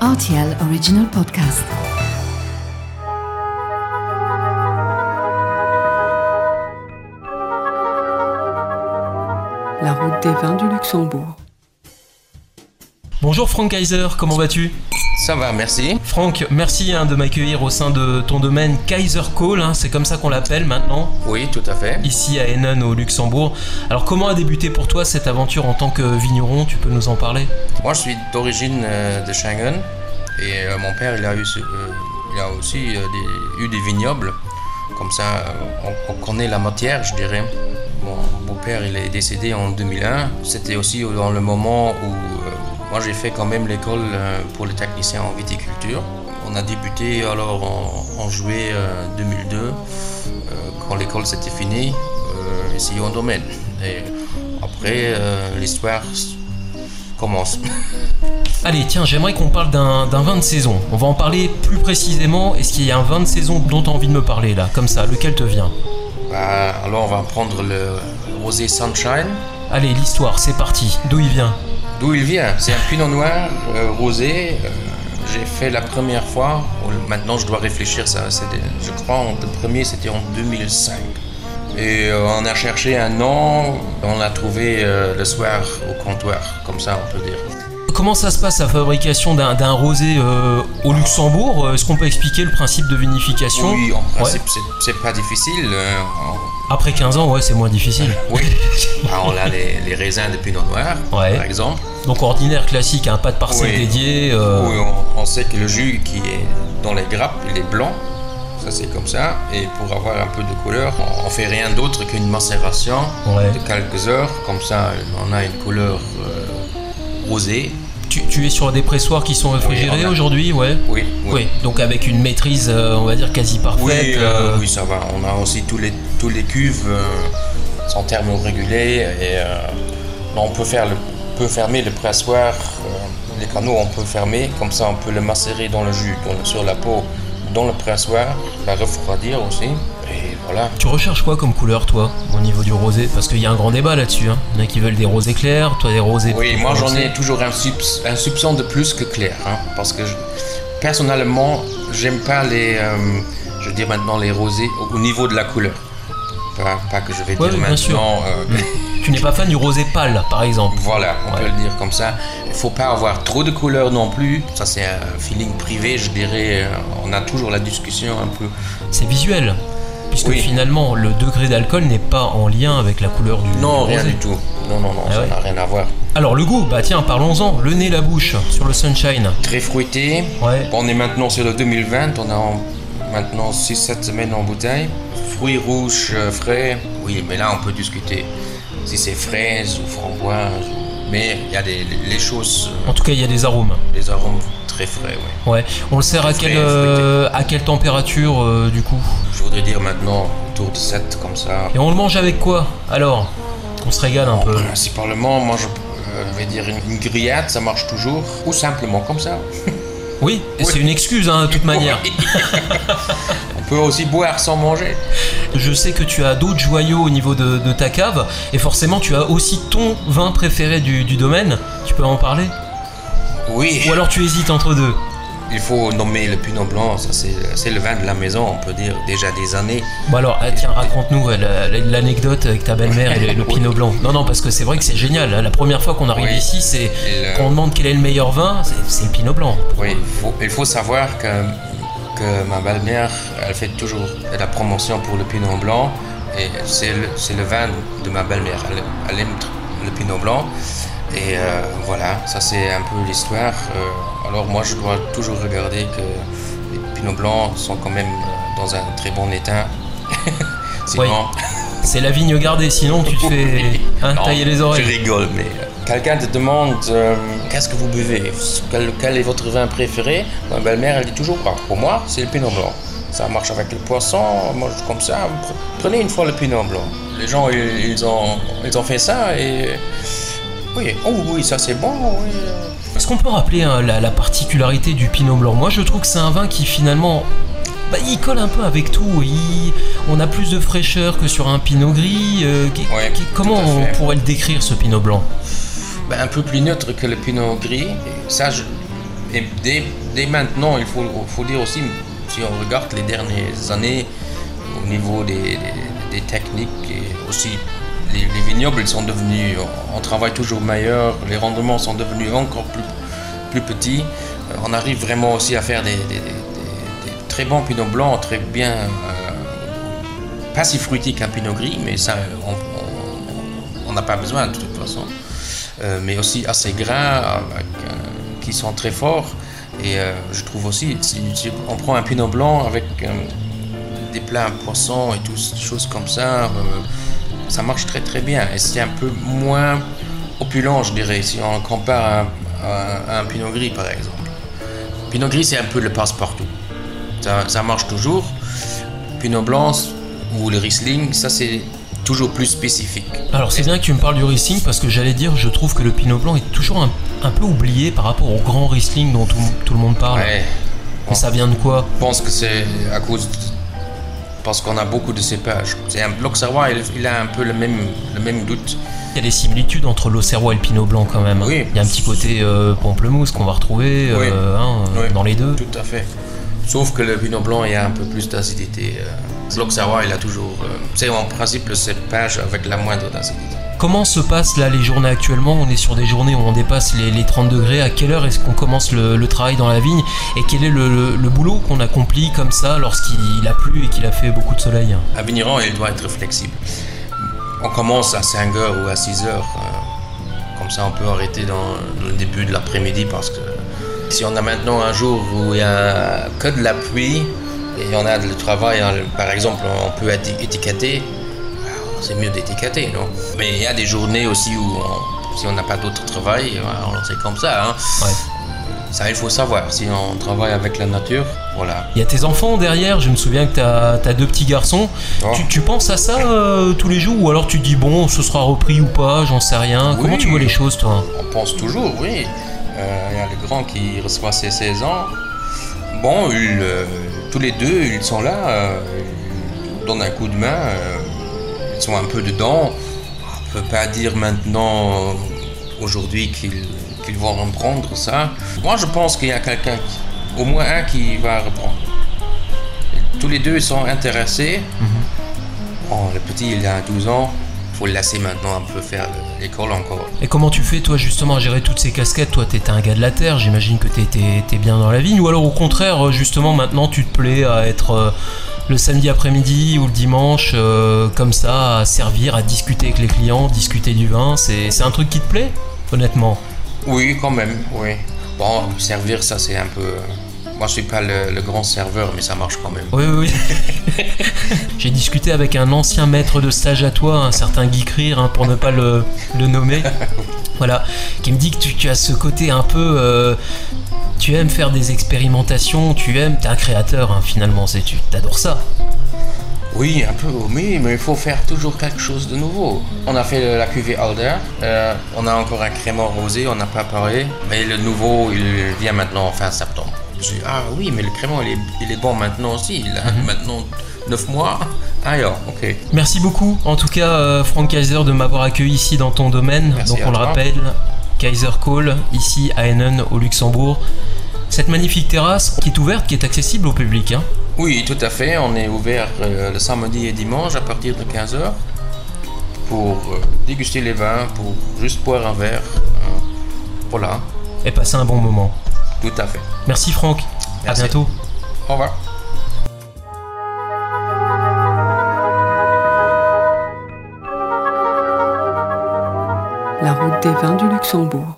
RTL Original Podcast. La route des vins du Luxembourg. Bonjour Franck Kaiser, comment vas-tu? Ça va, merci. Franck, merci hein, de m'accueillir au sein de ton domaine Kaiser Call, hein, c'est comme ça qu'on l'appelle maintenant, Oui, tout à fait. ici à Hennen au Luxembourg. Alors comment a débuté pour toi cette aventure en tant que vigneron? Tu peux nous en parler Moi, je suis d'origine euh, de Schengen et euh, mon père, il a, eu, euh, il a aussi des- eu des vignobles. Comme ça, on, on connaît la matière, je dirais. Mon beau-père, il est décédé en 2001. C'était aussi dans le moment où moi, j'ai fait quand même l'école euh, pour les techniciens en viticulture. On a débuté alors en, en juillet euh, 2002, euh, quand l'école s'était finie, euh, ici au domaine. Et après, euh, l'histoire commence. Allez, tiens, j'aimerais qu'on parle d'un d'un vin de saison. On va en parler plus précisément. Est-ce qu'il y a un vin de saison dont tu as envie de me parler là Comme ça, lequel te vient? Bah, alors on va prendre le rosé Sunshine. Allez, l'histoire, c'est parti. D'où il vient? D'où il vient C'est un pinot noir euh, rosé. euh, j'ai fait la première fois. Bon, Maintenant, je dois réfléchir. Ça, je crois en- le premier, c'était en 2005. Et euh, on a cherché un nom. On l'a trouvé le soir au comptoir, comme ça, on peut dire. Comment ça se passe la fabrication d'un rosé euh, au Luxembourg? Est-ce qu'on peut expliquer le principe de vinification? Oui, en principe, c'est- c'est pas difficile. euh, Après 15 ans, ouais, c'est moins difficile. oui, Bah, on a les, les raisins de pinot noir, Ouais. par exemple. Donc ordinaire, classique, hein, pas de parcelle Oui. dédiée. euh, Oui, on, on sait que le jus qui est dans les grappes, il est blanc. Ça, c'est comme ça. Et pour avoir un peu de couleur, on, on fait rien d'autre qu'une macération Ouais. de quelques heures. Comme ça, on a une couleur euh, rosée. Tu, tu es sur des pressoirs qui sont réfrigérés Oui, on a- aujourd'hui, ouais Oui, Oui, donc avec une maîtrise, euh, on va dire, quasi parfaite. Oui, euh, euh, oui, ça va. On a aussi tous les, tous les cuves euh, sont thermorégulés et euh, on peut, faire le, peut fermer le pressoir. les canaux, on peut fermer. Comme ça, on peut le macérer dans le jus, dans- sur la peau, dans le pressoir, la refroidir aussi. Et voilà. Tu recherches quoi comme couleur, toi, au niveau du rosé? Parce qu'il y a un grand débat là-dessus. Hein. Il y en a qui veulent des rosés clairs, toi des rosés. Oui, moi j'en ai toujours un, subs- un soupçon de plus que clair. hein, parce que je- personnellement, j'aime pas les. euh, je veux dire maintenant les rosés au, au niveau de la couleur. Pas, pas que je vais Ouais, dire oui, maintenant. euh, Tu n'es pas fan du rosé pâle, par exemple. Voilà, on Ouais. peut le dire comme ça. Il faut pas avoir trop de couleurs non plus. Ça, c'est un feeling privé, je dirais. Euh, On a toujours la discussion un peu. C'est visuel. Puisque Oui. finalement, le degré d'alcool n'est pas en lien avec la couleur du, Non, du rien rosé. du tout. Non, non, non, Ah ça ouais. n'a rien à voir. Alors, le goût, bah tiens, parlons-en. Le nez, la bouche, sur le sunshine. Très fruité. Ouais. On est maintenant sur le 2020. On a en- maintenant 6-7 semaines en bouteille. Fruits rouges, euh, frais. Oui, mais là, on peut discuter si c'est fraise ou framboise. Mais il y a des, les choses, euh, En tout cas, il y a des arômes. les arômes très frais, oui. Ouais. On le sert à quelle, euh, à quelle température, euh, du coup? Je voudrais dire maintenant autour de 7 comme ça. Et on le mange avec quoi Alors? On se régale un peu. Principalement, moi je euh, vais dire une, une grillade, ça marche toujours. Ou simplement comme ça. Oui, et c'est une excuse, hein, de toute manière. peut aussi boire sans manger. Je sais que tu as d'autres joyaux au niveau de, de ta cave, et forcément tu as aussi ton vin préféré du, du domaine. Tu peux en parler? Oui, Ou alors tu hésites entre deux? Il faut nommer le Pinot Blanc, ça c'est le vin de la maison, on peut dire déjà des années. Bon alors, ah, tiens, raconte-nous l'anecdote avec ta belle-mère et le, le pinot blanc. Non, non, parce que c'est vrai que c'est génial. hein. La première fois qu'on arrive Oui. ici, c'est Et le- quand on demande quel est le meilleur vin, c'est- c'est le pinot blanc. Oui, faut- il faut savoir que, que ma belle-mère, elle fait toujours la promotion pour le Pinot Blanc. Et c'est le, vin de ma belle-mère. Elle, elle aime le Pinot Blanc. Et euh, voilà, ça c'est un peu l'histoire. Euh, alors moi, je dois toujours regarder que les Pinot Blancs sont quand même euh, dans un très bon état. Sinon, C'est la vigne gardée, sinon tu te fais hein, Non, tailler les Je oreilles. rigole, mais quelqu'un te demande euh, qu'est-ce que vous buvez? Quel, quel est votre vin préféré? Ma belle-mère, elle dit toujours bah, pour moi, c'est le pinot blanc. Ça marche avec le poisson, comme ça. pre- Prenez une fois le pinot blanc. Les gens, ils, ils ont, ils ont fait ça et. Oui, oh oui, ça c'est bon, oui. Est-ce qu'on peut rappeler hein, la, la particularité du pinot blanc? Moi je trouve que c'est un vin qui finalement bah, il colle un peu avec tout. Il- on a plus de fraîcheur que sur un pinot gris. euh, qui- Ouais, qui- comment on pourrait le décrire ce pinot blanc? Ben, un peu plus neutre que le pinot gris. Ça, dès, dès maintenant, il faut, faut dire aussi, si on regarde les dernières années, au niveau des, des- techniques et aussi les, les vignobles sont devenus, on travaille toujours meilleur, les rendements sont devenus encore plus, plus petits. Euh, On arrive vraiment aussi à faire des, très bons pinot blancs, très bien, euh, pas si fruités qu'un pinot gris, mais ça, on n'a pas besoin de toute façon. Euh, mais aussi gras, avec, euh, qui sont très forts. Et euh, je trouve aussi, si, on prend un pinot blanc avec euh, des plats à poisson et ces choses comme ça, ça marche très très bien. Et c'est un peu moins opulent, je dirais, si on compare à, à- à un pinot gris par exemple. Pinot gris, c'est un peu le passe-partout. Ça, ça marche toujours. Pinot blanc ou le Riesling, ça c'est toujours plus spécifique. Alors c'est bien que tu me parles du Riesling parce que j'allais dire, je trouve que le Pinot Blanc est toujours un, un peu oublié par rapport au grand Riesling dont tout, tout le monde parle. Ouais, Mais ça vient de quoi? Je pense que c'est à cause de- parce qu'on a beaucoup de cépages. C'est un l'Auxerrois, il, il a un peu le même le même doute. Il y a des similitudes entre l'Auxerrois et le Pinot Blanc quand même. Oui. Il y a un petit côté euh, pamplemousse qu'on va retrouver euh, hein, Oui. dans les deux. Tout à fait. Sauf que le Pinot Blanc, il y a un peu plus d'acidité. euh. L'Auxerrois, il a toujours. euh, c'est en principe le cépage avec la moindre d'acidité. Comment se passent là les journées actuellement? On est sur des journées où on dépasse les, les 30 degrés. À quelle heure est-ce qu'on commence le, le travail dans la vigne? Et quel est le, le- le boulot qu'on accomplit comme ça lorsqu'il a plu et qu'il a fait beaucoup de soleil? Un vigneron, il doit être flexible. On commence à 5 heures ou à 6 heures. euh, comme ça, on peut arrêter dans le début de l'après-midi parce que si on a maintenant un jour où il y a que de la pluie et on a le travail, hein, par exemple, on peut éti- étiqueter, c'est mieux d'étiqueter, non? Mais il y a des journées aussi où, on- si on n'a pas d'autre travail, alors c'est comme ça. hein. Ouais. Ça, il faut savoir. Si on travaille avec la nature, voilà. Il y a tes enfants derrière, je me souviens que tu as, deux petits garçons. Oh. Tu, tu penses à ça euh, tous les jours ou alors tu dis bon, ce sera repris ou pas, j'en sais rien. Oui. Comment tu vois les choses toi? On pense toujours, oui. Euh, Il y a le grand qui reçoit ses 16 ans. Bon, ils, euh, tous les deux, ils sont là, euh, ils donnent un coup de main, euh, ils sont un peu dedans. On ne peut pas dire maintenant, aujourd'hui, qu'ils vont reprendre ça. Moi, je pense qu'il y a quelqu'un, au moins un qui va reprendre. Tous les deux ils sont intéressés. Bon, le petit, il a 12 ans. Il faut le laisser maintenant un peu faire l'école encore. Et comment tu fais toi justement à gérer toutes ces casquettes? Toi t'étais un gars de la terre, j'imagine que t'étais t'es bien dans la vigne. Ou alors au contraire, euh, justement maintenant tu te plais à être euh, le samedi après-midi ou le dimanche euh, comme ça, à servir, à discuter avec les clients, discuter du vin. C'est un truc qui te plaît Honnêtement? Oui, quand même, oui. Bon, servir, ça c'est un peu. Moi, je suis pas le, le grand serveur, mais ça marche quand même. Oui, oui, oui. J'ai discuté avec un ancien maître de stage à toi, un certain Guy Crier, hein, pour ne pas le, le nommer. Voilà, qui me dit que tu, tu as ce côté un peu. euh, tu aimes faire des expérimentations, tu aimes. T'es un créateur, hein, finalement, c'est tu t'adores ça. Oui, un peu, oui, mais il faut faire toujours quelque chose de nouveau. On a fait la cuvée Alder, euh, on a encore un crément rosé, on n'a pas parlé, mais le nouveau, il vient maintenant en fin septembre. Ah oui, mais le crément, il est, il est bon maintenant aussi, il a maintenant 9 mois. Ah, alors, ok. Merci beaucoup, en tout cas, euh, Frank Kaiser, de m'avoir accueilli ici dans ton domaine. Merci Donc, on le toi. rappelle, Kaiser Call, ici à Hennen, au Luxembourg. Cette magnifique terrasse qui est ouverte, qui est accessible au public. Hein. Oui, tout à fait. On est ouvert euh, le samedi et dimanche à partir de 15h pour euh, déguster les vins, pour juste boire un verre. euh, voilà, Et passer un bon moment. Tout à fait. Merci Franck, Merci. à bientôt. Au revoir. La route des vins du Luxembourg.